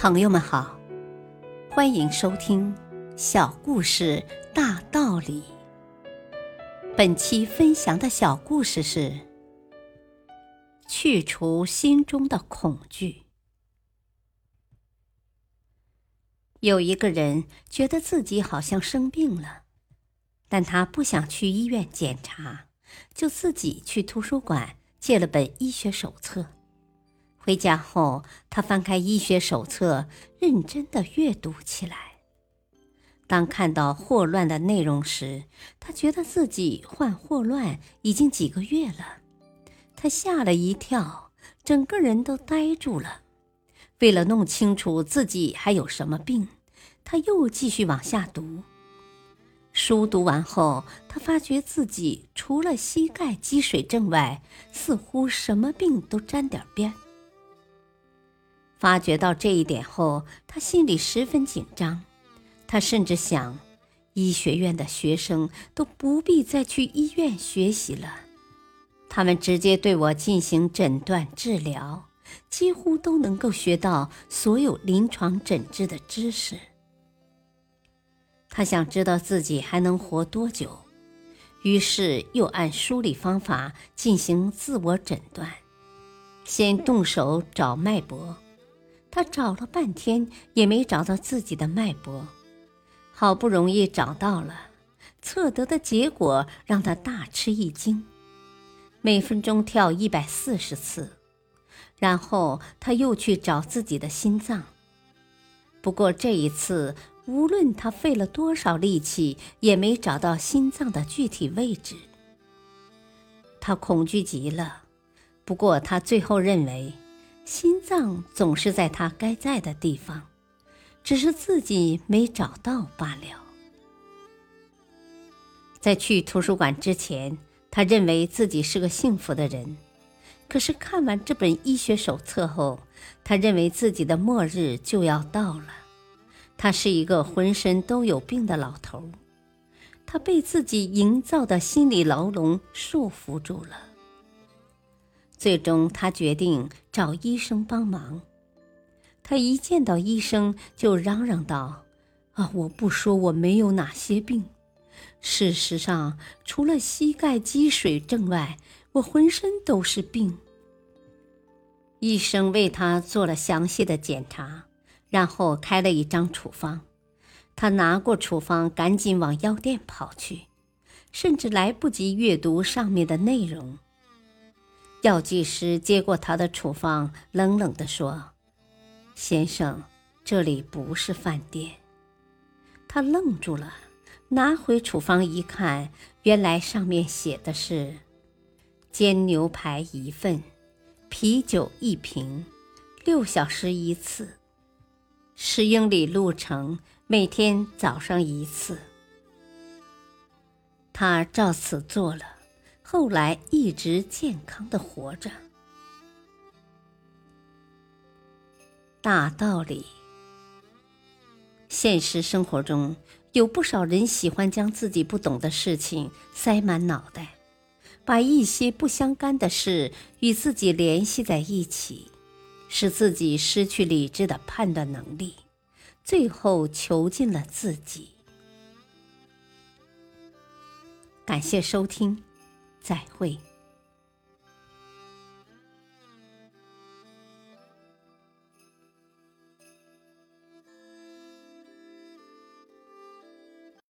朋友们好，欢迎收听《小故事大道理》。本期分享的小故事是：去除心中的恐惧。有一个人觉得自己好像生病了，但他不想去医院检查，就自己去图书馆借了本医学手册。回家后，他翻开医学手册，认真的阅读起来。当看到霍乱的内容时，他觉得自己患霍乱已经几个月了，他吓了一跳，整个人都呆住了。为了弄清楚自己还有什么病，他又继续往下读。书读完后，他发觉自己除了膝盖积水症外，似乎什么病都沾点边。发觉到这一点后，他心里十分紧张。他甚至想，医学院的学生都不必再去医院学习了，他们直接对我进行诊断治疗，几乎都能够学到所有临床诊治的知识。他想知道自己还能活多久，于是又按梳理方法进行自我诊断，先动手找脉搏。他找了半天也没找到自己的脉搏，好不容易找到了，测得的结果让他大吃一惊，每分钟跳一百四十次。然后他又去找自己的心脏，不过这一次无论他费了多少力气，也没找到心脏的具体位置。他恐惧极了，不过他最后认为。心脏总是在他该在的地方，只是自己没找到罢了。在去图书馆之前，他认为自己是个幸福的人。可是看完这本医学手册后，他认为自己的末日就要到了。他是一个浑身都有病的老头，他被自己营造的心理牢笼束缚住了。最终，他决定找医生帮忙。他一见到医生就嚷嚷道：“啊，我不说我没有哪些病，事实上，除了膝盖积水症外，我浑身都是病。”医生为他做了详细的检查，然后开了一张处方。他拿过处方，赶紧往药店跑去，甚至来不及阅读上面的内容。药剂师接过他的处方，冷冷地说：“先生，这里不是饭店。”他愣住了，拿回处方一看，原来上面写的是：煎牛排一份，啤酒一瓶，六小时一次，十英里路程，每天早上一次。他照此做了。后来一直健康的活着。大道理，现实生活中有不少人喜欢将自己不懂的事情塞满脑袋，把一些不相干的事与自己联系在一起，使自己失去理智的判断能力，最后囚禁了自己。感谢收听。再会。